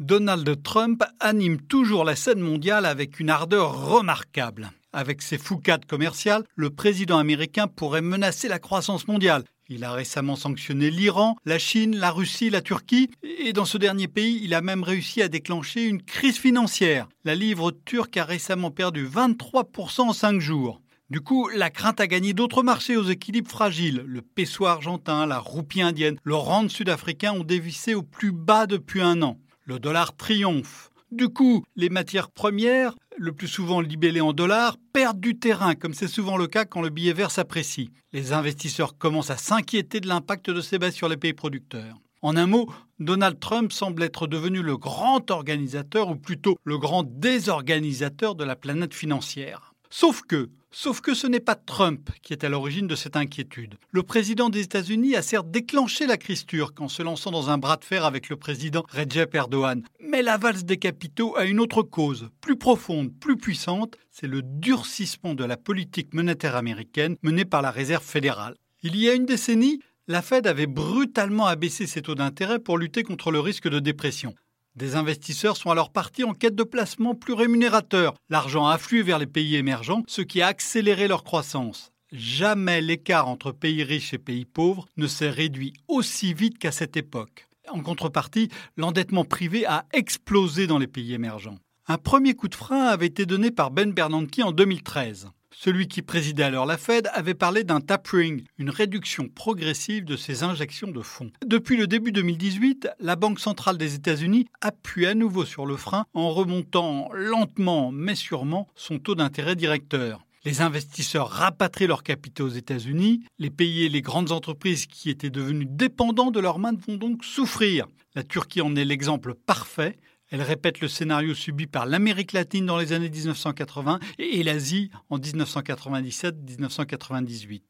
Donald Trump anime toujours la scène mondiale avec une ardeur remarquable. Avec ses foucades commerciales, le président américain pourrait menacer la croissance mondiale. Il a récemment sanctionné l'Iran, la Chine, la Russie, la Turquie, et dans ce dernier pays, il a même réussi à déclencher une crise financière. La livre turque a récemment perdu 23% en 5 jours. Du coup, la crainte a gagné d'autres marchés aux équilibres fragiles. Le peso argentin, la roupie indienne, le rand sud-africain ont dévissé au plus bas depuis un an. Le dollar triomphe. Du coup, les matières premières, le plus souvent libellées en dollars, perdent du terrain, comme c'est souvent le cas quand le billet vert s'apprécie. Les investisseurs commencent à s'inquiéter de l'impact de ces baisses sur les pays producteurs. En un mot, Donald Trump semble être devenu le grand organisateur, ou plutôt le grand désorganisateur de la planète financière. Sauf que, Sauf que ce n'est pas Trump qui est à l'origine de cette inquiétude. Le président des États-Unis a certes déclenché la crise turque en se lançant dans un bras de fer avec le président Recep Erdogan. Mais la valse des capitaux a une autre cause, plus profonde, plus puissante, c'est le durcissement de la politique monétaire américaine menée par la Réserve fédérale. Il y a une décennie, la Fed avait brutalement abaissé ses taux d'intérêt pour lutter contre le risque de dépression. Des investisseurs sont alors partis en quête de placements plus rémunérateurs. L'argent a afflué vers les pays émergents, ce qui a accéléré leur croissance. Jamais l'écart entre pays riches et pays pauvres ne s'est réduit aussi vite qu'à cette époque. En contrepartie, l'endettement privé a explosé dans les pays émergents. Un premier coup de frein avait été donné par Ben Bernanke en 2013. Celui qui présidait alors la Fed avait parlé d'un tapering, une réduction progressive de ses injections de fonds. Depuis le début 2018, la Banque centrale des États-Unis appuie à nouveau sur le frein en remontant lentement mais sûrement son taux d'intérêt directeur. Les investisseurs rapatrient leurs capitaux aux États-Unis, les pays et les grandes entreprises qui étaient devenus dépendants de leurs mains vont donc souffrir. La Turquie en est l'exemple parfait. Elle répète le scénario subi par l'Amérique latine dans les années 1980 et l'Asie en 1997-1998.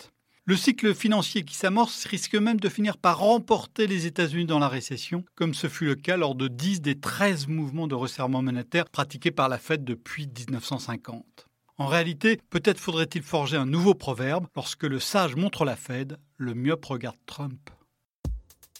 Le cycle financier qui s'amorce risque même de finir par remporter les États-Unis dans la récession, comme ce fut le cas lors de 10 des 13 mouvements de resserrement monétaire pratiqués par la Fed depuis 1950. En réalité, peut-être faudrait-il forger un nouveau proverbe lorsque le sage montre la Fed, le myope regarde Trump.